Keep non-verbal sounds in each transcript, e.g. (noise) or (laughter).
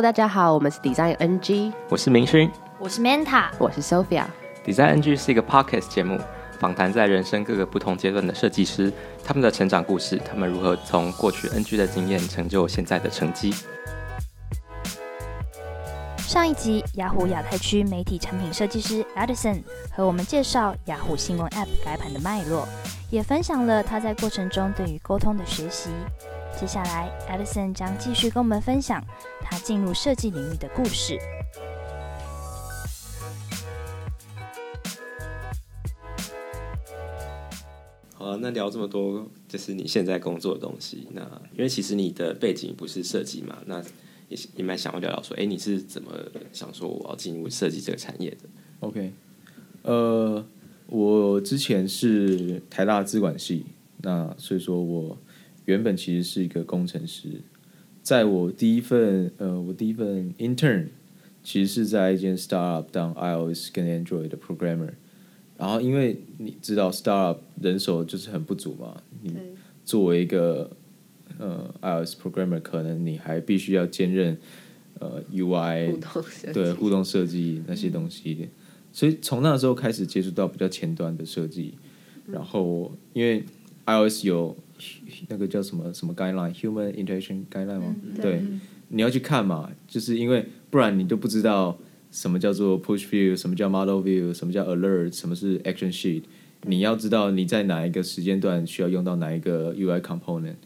Hello，大家好，我们是 Design NG，我是明勋，我是 Manta，我是 Sophia。Design NG 是一个 Podcast 节目，访谈在人生各个不同阶段的设计师，他们的成长故事，他们如何从过去 NG 的经验成就现在的成绩。上一集，雅虎亚太区媒体产品设计师 Edison 和我们介绍雅虎新闻 App 改版的脉络，也分享了他在过程中对于沟通的学习。接下来，Edison 将继续跟我们分享他进入设计领域的故事。好了，那聊这么多，就是你现在工作的东西。那因为其实你的背景不是设计嘛，那也也蛮想要聊聊说，哎，你是怎么想说我要进入设计这个产业的？OK，呃，我之前是台大资管系，那所以说我。原本其实是一个工程师，在我第一份呃，我第一份 intern 其实是在一间 startup 当 iOS 跟 Android 的 programmer。然后因为你知道 startup 人手就是很不足嘛，你作为一个呃 iOS programmer，可能你还必须要兼任呃 UI 对互动设计那些东西，嗯、所以从那时候开始接触到比较前端的设计。然后因为 iOS 有那个叫什么什么 guideline，human interaction guideline 吗？嗯、对，你要去看嘛，就是因为不然你都不知道什么叫做 push view，什么叫 model view，什么叫 alert，什么是 action sheet。你要知道你在哪一个时间段需要用到哪一个 UI component。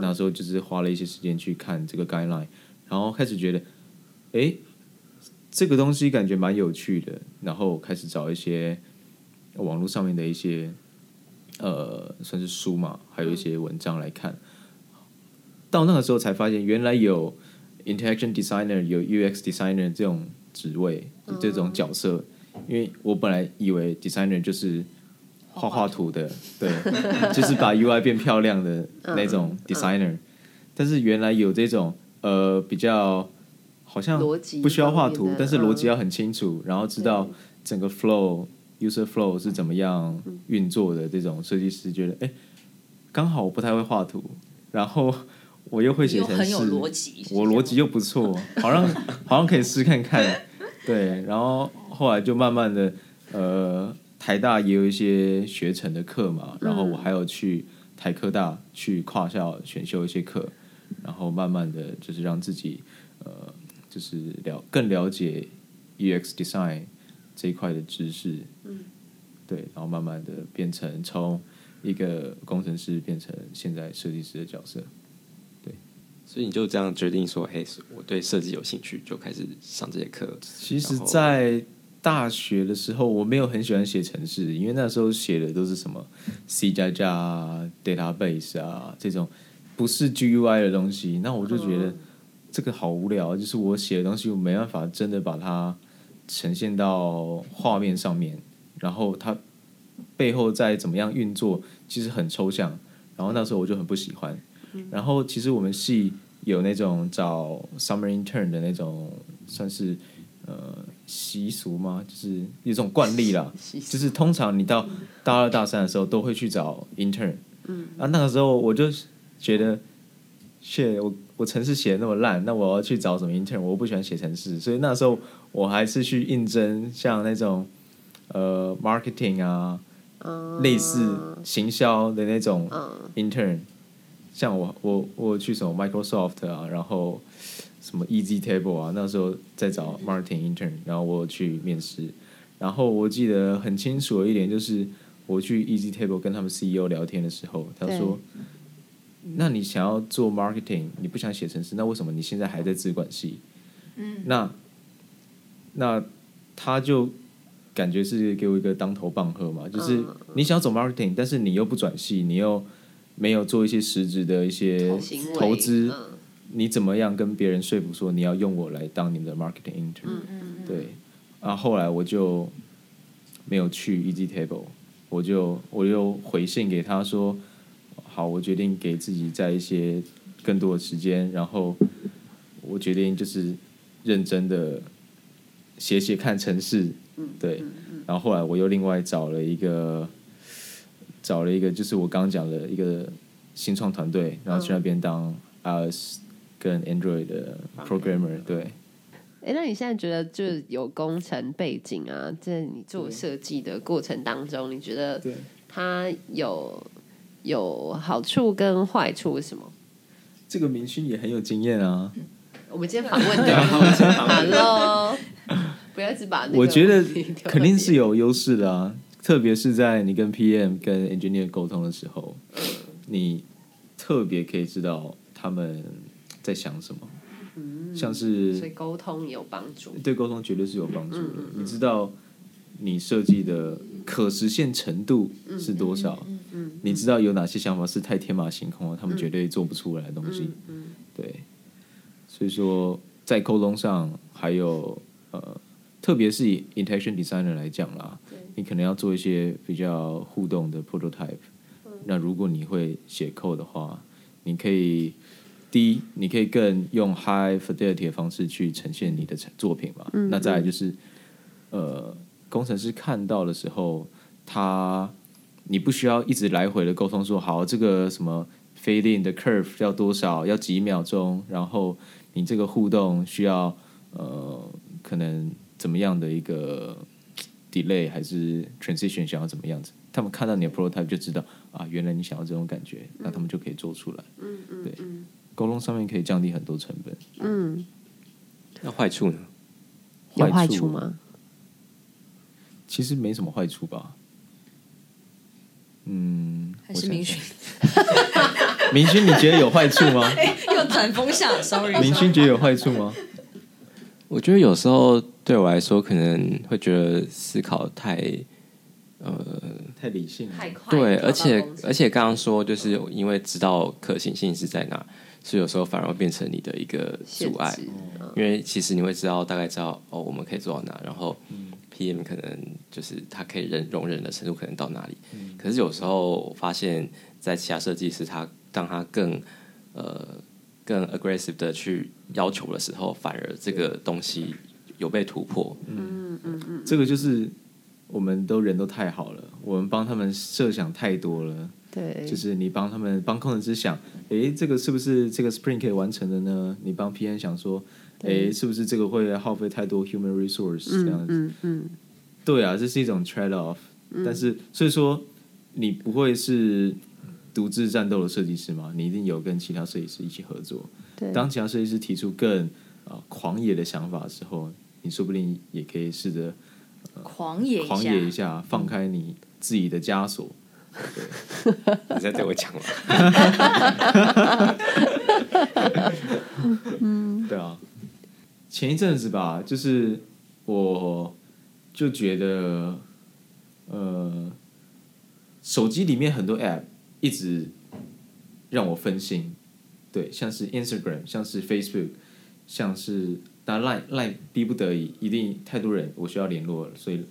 那时候就是花了一些时间去看这个 guideline，然后开始觉得，哎，这个东西感觉蛮有趣的，然后开始找一些网络上面的一些。呃，算是书嘛，还有一些文章来看。嗯、到那个时候才发现，原来有 interaction designer，有 UX designer 这种职位，这种角色。嗯、因为我本来以为 designer 就是画画图的，对，(laughs) 就是把 UI 变漂亮的那种 designer。嗯嗯、但是原来有这种呃比较好像不需要画图，但是逻辑要很清楚，然后知道整个 flow。User flow 是怎么样运作的？这种设计师觉得，哎、欸，刚好我不太会画图，然后我又会写程式，我逻辑又不错，好像好像可以试看看。对，然后后来就慢慢的，呃，台大也有一些学程的课嘛，然后我还有去台科大去跨校选修一些课，然后慢慢的就是让自己，呃，就是了更了解 UX design。这一块的知识，嗯，对，然后慢慢的变成从一个工程师变成现在设计师的角色，对，所以你就这样决定说，嘿，我对设计有兴趣，就开始上这些课。其实，在大学的时候，我没有很喜欢写程式，因为那时候写的都是什么 C 加加、database 啊这种不是 GUI 的东西，那我就觉得这个好无聊，就是我写的东西我没办法真的把它。呈现到画面上面，然后它背后再怎么样运作，其实很抽象。然后那时候我就很不喜欢。然后其实我们系有那种找 summer intern 的那种，算是呃习俗吗？就是一种惯例啦。就是通常你到大二大三的时候都会去找 intern。嗯。啊，那个时候我就觉得，谢我。我程式写的那么烂，那我要去找什么 intern？我不喜欢写程式，所以那时候我还是去应征像那种呃 marketing 啊，嗯、类似行销的那种 intern。像我我我去什么 Microsoft 啊，然后什么 Easy Table 啊，那时候在找 marketing intern，然后我去面试。然后我记得很清楚的一点就是，我去 Easy Table 跟他们 CEO 聊天的时候，他说。那你想要做 marketing，你不想写程式，那为什么你现在还在资管系？嗯，那那他就感觉是给我一个当头棒喝嘛，就是你想要走 marketing，但是你又不转系，你又没有做一些实质的一些投资，你怎么样跟别人说服说你要用我来当你们的 marketing intern？嗯嗯嗯，对，啊后后来我就没有去 Easy Table，我就我又回信给他说。好，我决定给自己在一些更多的时间，然后我决定就是认真的写写看城市，对，然后后来我又另外找了一个找了一个就是我刚刚讲的一个新创团队，然后去那边当 iOS 跟 Android 的 programmer，对，哎，那你现在觉得就是有工程背景啊，在你做设计的过程当中，你觉得它有有好处跟坏处是什么？这个明勋也很有经验啊。我们今天访问的，(laughs) (laughs) Hello，不要只把那个我觉得肯定是有优势的啊，特别是在你跟 PM 跟 Engineer 沟通的时候，你特别可以知道他们在想什么。像是，所以沟通有帮助，对沟通绝对是有帮助的。你知道你设计的可实现程度是多少？你知道有哪些想法是太天马行空了，他们绝对做不出来的东西。对，所以说在沟通上，还有呃，特别是以 interaction designer 来讲啦，你可能要做一些比较互动的 prototype。那如果你会写 code 的话，你可以。第一，你可以更用 high fidelity 的方式去呈现你的作品嘛？嗯嗯，那再来就是，呃，工程师看到的时候，他你不需要一直来回的沟通说，好，这个什么 fade in 的 curve 要多少，要几秒钟，然后你这个互动需要呃，可能怎么样的一个 delay 还是 transition 想要怎么样子？他们看到你的 prototype 就知道啊，原来你想要这种感觉，那他们就可以做出来。嗯嗯，对。沟通上面可以降低很多成本。嗯，那坏处呢？有坏处吗？其实没什么坏处吧。嗯，还是明勋。(laughs) 明勋，你觉得有坏处吗？(laughs) 又转风向，sorry。明勋觉得有坏处吗？我觉得有时候对我来说，可能会觉得思考太呃太理性，太快。对，而且而且刚刚说，就是因为知道可行性是在哪。所以有时候反而会变成你的一个阻碍，因为其实你会知道大概知道哦，我们可以做到哪，然后 PM 可能就是他可以忍容忍的程度可能到哪里。可是有时候发现，在其他设计师他当他更呃更 aggressive 的去要求的时候，反而这个东西有被突破。嗯嗯嗯，这个就是我们都人都太好了，我们帮他们设想太多了。对，就是你帮他们帮控制师想，哎，这个是不是这个 Spring 可以完成的呢？你帮 PN 想说，哎，是不是这个会耗费太多 human resource 这样子？嗯嗯，对啊，这是一种 trade off。但是所以说，你不会是独自战斗的设计师嘛？你一定有跟其他设计师一起合作。对，当其他设计师提出更啊狂野的想法的时候，你说不定也可以试着狂野狂野一下，放开你自己的枷锁。对，你在对我讲吗？(laughs) 对啊，前一阵子吧，就是我就觉得，呃，手机里面很多 App 一直让我分心，对，像是 Instagram，像是 Facebook，像是当然 Line Line 逼不得已，一定太多人我需要联络了，所以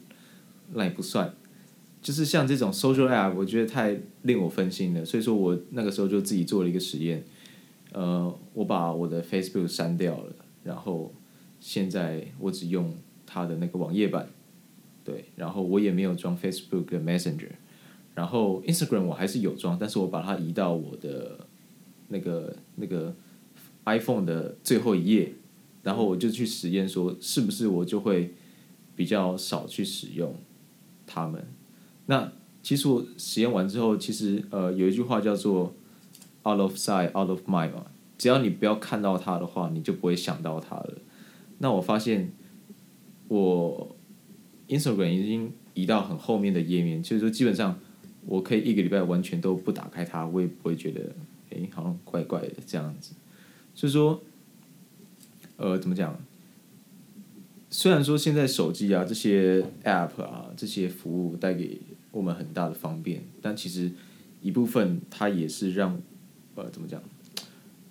Line 不算。就是像这种 social app，我觉得太令我分心了，所以说我那个时候就自己做了一个实验，呃，我把我的 Facebook 删掉了，然后现在我只用它的那个网页版，对，然后我也没有装 Facebook 的 Messenger，然后 Instagram 我还是有装，但是我把它移到我的那个那个 iPhone 的最后一页，然后我就去实验说是不是我就会比较少去使用它们。那其实我实验完之后，其实呃有一句话叫做 “out of sight, out of mind” 嘛，只要你不要看到它的话，你就不会想到它了。那我发现我 Instagram 已经移到很后面的页面，就是说基本上我可以一个礼拜完全都不打开它，我也不会觉得诶好像怪怪的这样子。所以说，呃，怎么讲？虽然说现在手机啊这些 App 啊这些服务带给我们很大的方便，但其实一部分它也是让呃怎么讲，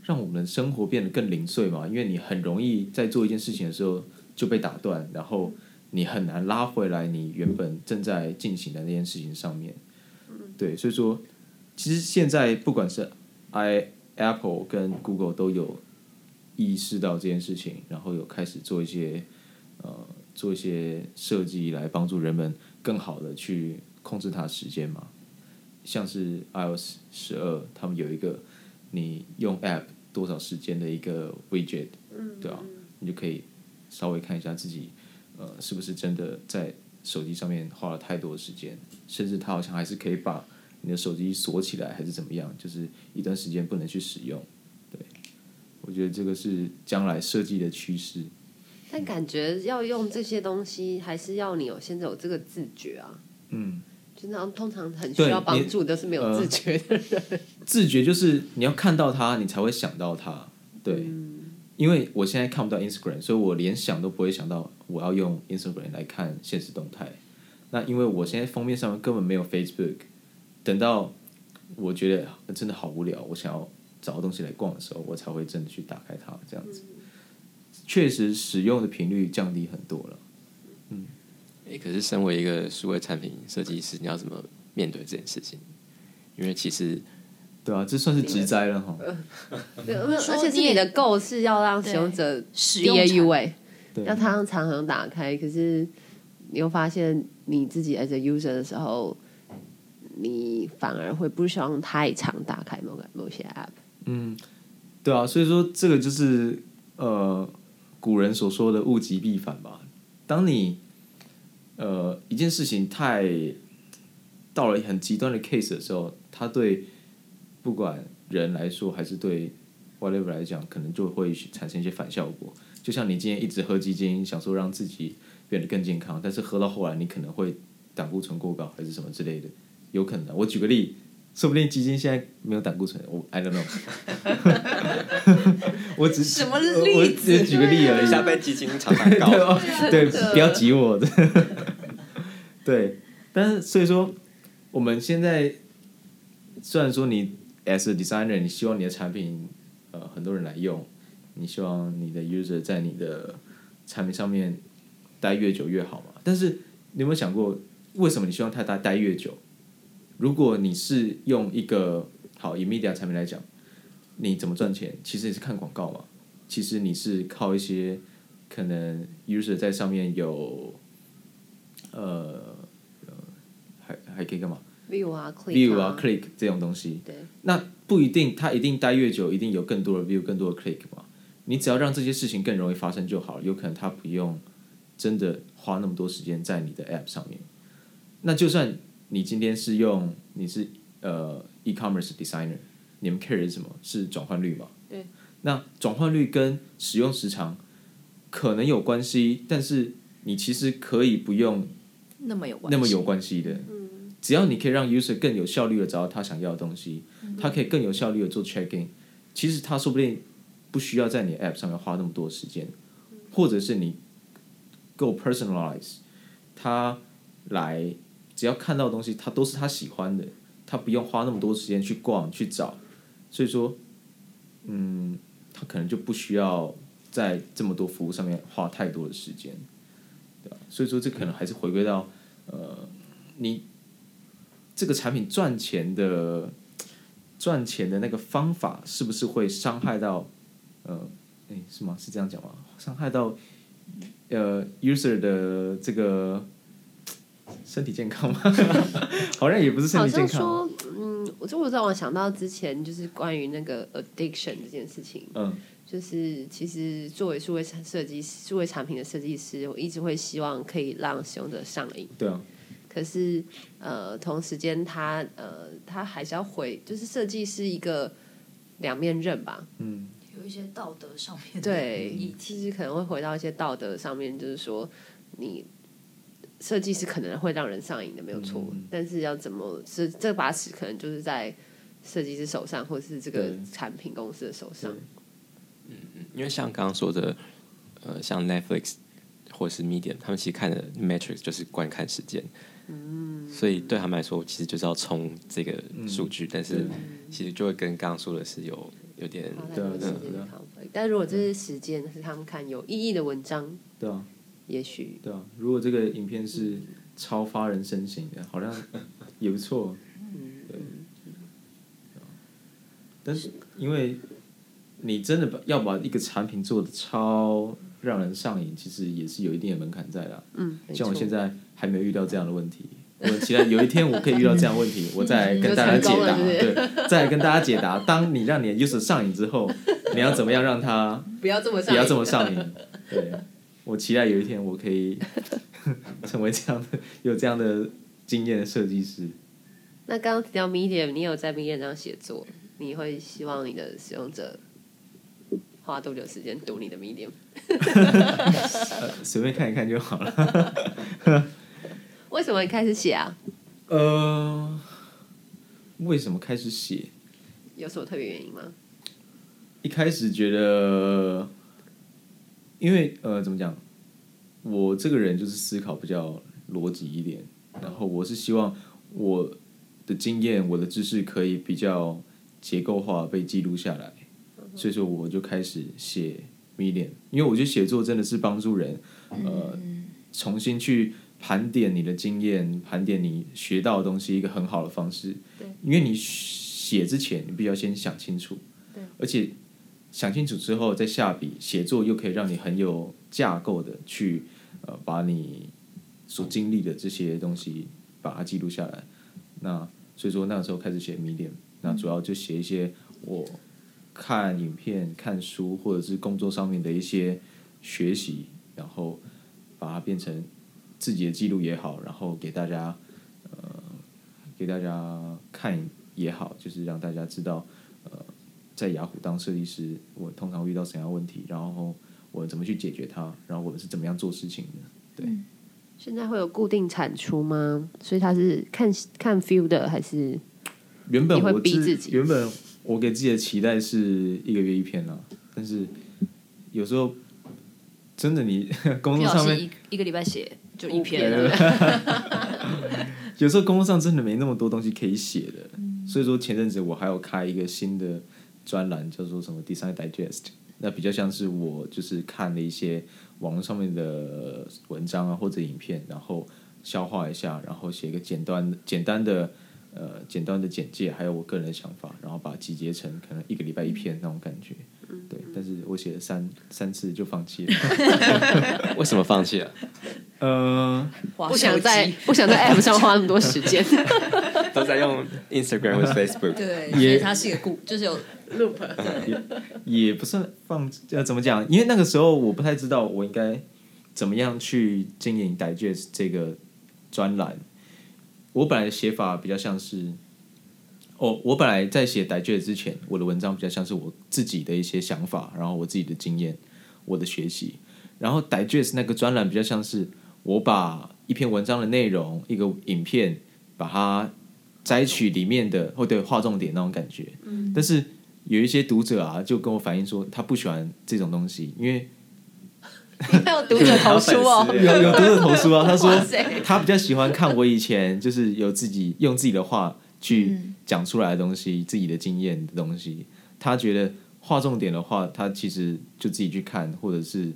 让我们的生活变得更零碎嘛。因为你很容易在做一件事情的时候就被打断，然后你很难拉回来你原本正在进行的那件事情上面。对，所以说其实现在不管是 i Apple 跟 Google 都有意识到这件事情，然后有开始做一些。呃，做一些设计来帮助人们更好的去控制它的时间嘛，像是 iOS 十二，他们有一个你用 App 多少时间的一个 widget，对啊，你就可以稍微看一下自己，呃，是不是真的在手机上面花了太多的时间，甚至它好像还是可以把你的手机锁起来，还是怎么样，就是一段时间不能去使用。对，我觉得这个是将来设计的趋势。但感觉要用这些东西，还是要你有现在有这个自觉啊。嗯。就那通常很需要帮助，都是没有自觉的人。呃、(laughs) 自觉就是你要看到它，你才会想到它。对，嗯、因为我现在看不到 Instagram，所以我连想都不会想到我要用 Instagram 来看现实动态。那因为我现在封面上面根本没有 Facebook，等到我觉得真的好无聊，我想要找个东西来逛的时候，我才会真的去打开它。这样子，确实使用的频率降低很多了。嗯。欸、可是身为一个数位产品设计师，你要怎么面对这件事情？因为其实，对啊，这算是职灾了哈。(laughs) 而且是你的 goal 是要让使用者使用 UI，要他常常打开。可是你又发现你自己 as a user 的时候，你反而会不希望太常打开某个某些 app。嗯，对啊，所以说这个就是呃古人所说的物极必反吧。当你呃，一件事情太到了很极端的 case 的时候，它对不管人来说，还是对 whatever 来讲，可能就会产生一些反效果。就像你今天一直喝鸡精，想说让自己变得更健康，但是喝到后来，你可能会胆固醇过高，还是什么之类的，有可能。我举个例，说不定基金现在没有胆固醇，我 I don't know。(laughs) 我只什么例子？我只举个例而已。下被鸡精常常告，对，不要挤我。对，但是所以说，我们现在虽然说你 as a designer，你希望你的产品呃很多人来用，你希望你的 user 在你的产品上面待越久越好嘛？但是你有没有想过，为什么你希望他待待越久？如果你是用一个好以 media 产品来讲，你怎么赚钱？其实也是看广告嘛。其实你是靠一些可能 user 在上面有。呃，还还可以干嘛？view 啊，view 啊，click 这种东西。对。那不一定，他一定待越久，一定有更多的 view，更多的 click 嘛。你只要让这些事情更容易发生就好，有可能他不用真的花那么多时间在你的 app 上面。那就算你今天是用，你是呃 e-commerce designer，你们 care 是什么？是转换率嘛？对。那转换率跟使用时长可能有关系，但是你其实可以不用。那么有关系，那么有关系的，只要你可以让 user 更有效率的找到他想要的东西，他可以更有效率的做 check in，其实他说不定不需要在你 app 上面花那么多时间，或者是你够 personalize，他来只要看到的东西，他都是他喜欢的，他不用花那么多时间去逛去找，所以说，嗯，他可能就不需要在这么多服务上面花太多的时间。所以说，这可能还是回归到，呃，你这个产品赚钱的赚钱的那个方法，是不是会伤害到，呃，哎，是吗？是这样讲吗？伤害到呃 user 的这个身体健康吗？(laughs) 好像也不是身体健康。说，嗯，我就我让我想到之前就是关于那个 addiction 这件事情。嗯。就是其实作为数位设计师、数位产品的设计师，我一直会希望可以让使用者上瘾。对啊。可是呃，同时间他呃，他还是要回，就是设计是一个两面刃吧。嗯。有一些道德上面的。对，其实可能会回到一些道德上面，就是说你设计师可能会让人上瘾的，没有错。嗯。但是要怎么是这把尺，可能就是在设计师手上，或者是这个产品公司的手上。嗯嗯，因为像刚刚说的，呃，像 Netflix 或是 Medium，他们其实看的 metrics 就是观看时间，嗯，所以对他们来说，其实就是要冲这个数据，嗯、但是其实就会跟刚刚说的是有有点对对对。但如果这些时间是他们看有意义的文章，对啊，也许对啊，如果这个影片是超发人深省的，好像也不错，嗯，对，但是因为。你真的把要把一个产品做的超让人上瘾，其实也是有一定的门槛在的。嗯，像我现在还没有遇到这样的问题，我期待有一天我可以遇到这样的问题，(laughs) 我再来跟大家解答。对，再来跟大家解答，当你让你的 user 上瘾之后，你要怎么样让他不要这么不要这么上瘾？对，我期待有一天我可以 (laughs) 成为这样的有这样的经验的设计师。那刚刚提到 Medium，你有在 Medium 上写作，你会希望你的使用者花多久时间读你的 Medium？随便看一看就好了。(laughs) 为什么你开始写啊？呃，为什么开始写？有什么特别原因吗？一开始觉得，因为呃，怎么讲？我这个人就是思考比较逻辑一点，然后我是希望我的经验、我的知识可以比较结构化被记录下来，所以说我就开始写 Medium，因为我觉得写作真的是帮助人呃重新去盘点你的经验、盘点你学到的东西一个很好的方式。对，因为你写之前，你必须要先想清楚，对，而且。想清楚之后再下笔写作，又可以让你很有架构的去呃把你所经历的这些东西把它记录下来。那所以说那个时候开始写 Medium，那主要就写一些我看影片、看书或者是工作上面的一些学习，然后把它变成自己的记录也好，然后给大家呃给大家看也好，就是让大家知道。在雅虎当设计师，我通常会遇到什么样问题？然后我怎么去解决它？然后我们是怎么样做事情的？对，现在会有固定产出吗？所以他是看看 feel 的，还是原本我逼自己？原本我给自己的期待是一个月一篇啊，但是有时候真的你 (laughs) 工作上面一一个礼拜写就一篇，(laughs) 有时候工作上真的没那么多东西可以写的，嗯、所以说前阵子我还有开一个新的。专栏叫做什么 Design Digest，那比较像是我就是看了一些网络上面的文章啊或者影片，然后消化一下，然后写一个简单简单的呃简单的简介，还有我个人的想法，然后把它集结成可能一个礼拜一篇那种感觉。对，但是我写了三三次就放弃了。(laughs) 为什么放弃了？呃，不想在不想在 App 上花那么多时间，(laughs) 都在用 Instagram 或 Facebook。对，也它是一个故，就是有。Loop 也也不算放，要怎么讲？因为那个时候我不太知道我应该怎么样去经营 Digest 这个专栏。我本来写法比较像是，哦，我本来在写 Digest 之前，我的文章比较像是我自己的一些想法，然后我自己的经验，我的学习。然后 Digest 那个专栏比较像是我把一篇文章的内容，一个影片，把它摘取里面的，或者划重点那种感觉。嗯，但是。有一些读者啊，就跟我反映说，他不喜欢这种东西，因为 (laughs) 有读者投书哦，有有读者投书啊，(laughs) 他说他比较喜欢看我以前就是有自己用自己的话去讲出来的东西，自己的经验的东西。他觉得划重点的话，他其实就自己去看，或者是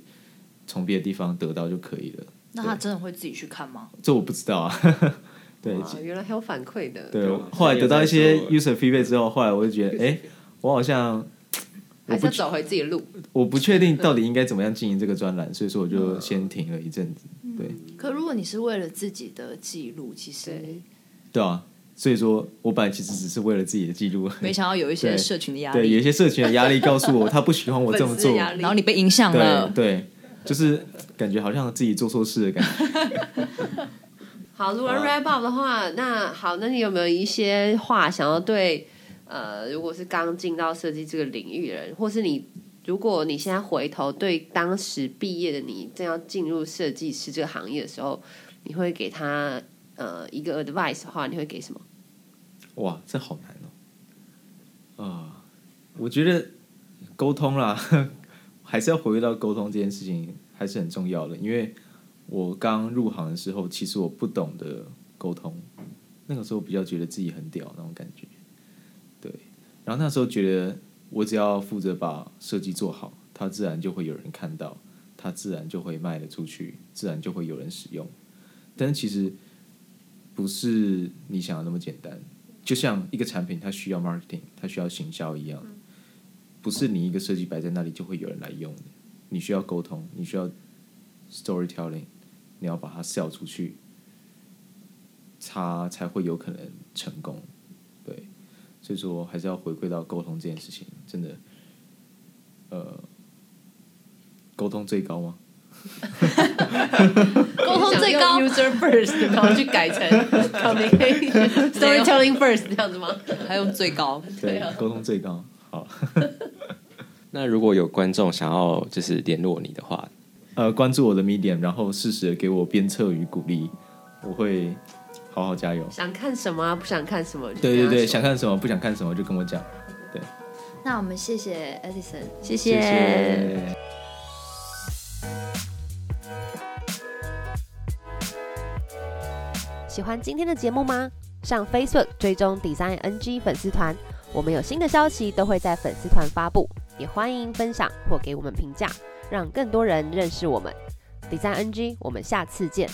从别的地方得到就可以了。那他真的会自己去看吗？这我不知道啊。(laughs) 对，原来还有反馈的。对，后来得到一些 user feedback 之后，后来我就觉得，哎。我好像还是要走回自己的路。我不确定到底应该怎么样经营这个专栏，所以说我就先停了一阵子。对。可如果你是为了自己的记录，其实对啊，所以说我本来其实只是为了自己的记录，没想到有一些 (laughs) 社群的压力，对，有一些社群的压力告诉我他不喜欢我这么做，然后你被影响了，对，就是感觉好像自己做错事的感觉。(laughs) 好，如果 wrap up 的话，那好，那你有没有一些话想要对？呃，如果是刚进到设计这个领域的人，或是你，如果你现在回头对当时毕业的你正要进入设计师这个行业的时候，你会给他呃一个 advice 的话，你会给什么？哇，这好难哦！啊、我觉得沟通啦，(laughs) 还是要回归到沟通这件事情，还是很重要的。因为我刚入行的时候，其实我不懂得沟通，那个时候比较觉得自己很屌那种感觉。然后那时候觉得，我只要负责把设计做好，它自然就会有人看到，它自然就会卖得出去，自然就会有人使用。但是其实不是你想的那么简单。就像一个产品，它需要 marketing，它需要行销一样，不是你一个设计摆在那里就会有人来用的。你需要沟通，你需要 storytelling，你要把它 sell 出去，它才会有可能成功。所以说，还是要回归到沟通这件事情，真的，呃，沟通最高吗？沟通最高，user first，然后去改成 (laughs) communication，storytelling first 这样子吗？还用最高？对，沟通最高。好。(laughs) 那如果有观众想要就是联络你的话，呃，关注我的 Medium，然后适时的给我鞭策与鼓励，我会好好加油。想看什么？不想看什么？对对对，想看什么？不想看什么？就跟我讲。对。那我们谢谢 Edison，谢谢。谢谢。喜欢今天的节目吗？上 Facebook 追踪 Design NG 粉丝团，我们有新的消息都会在粉丝团发布。也欢迎分享或给我们评价，让更多人认识我们。Design NG，我们下次见。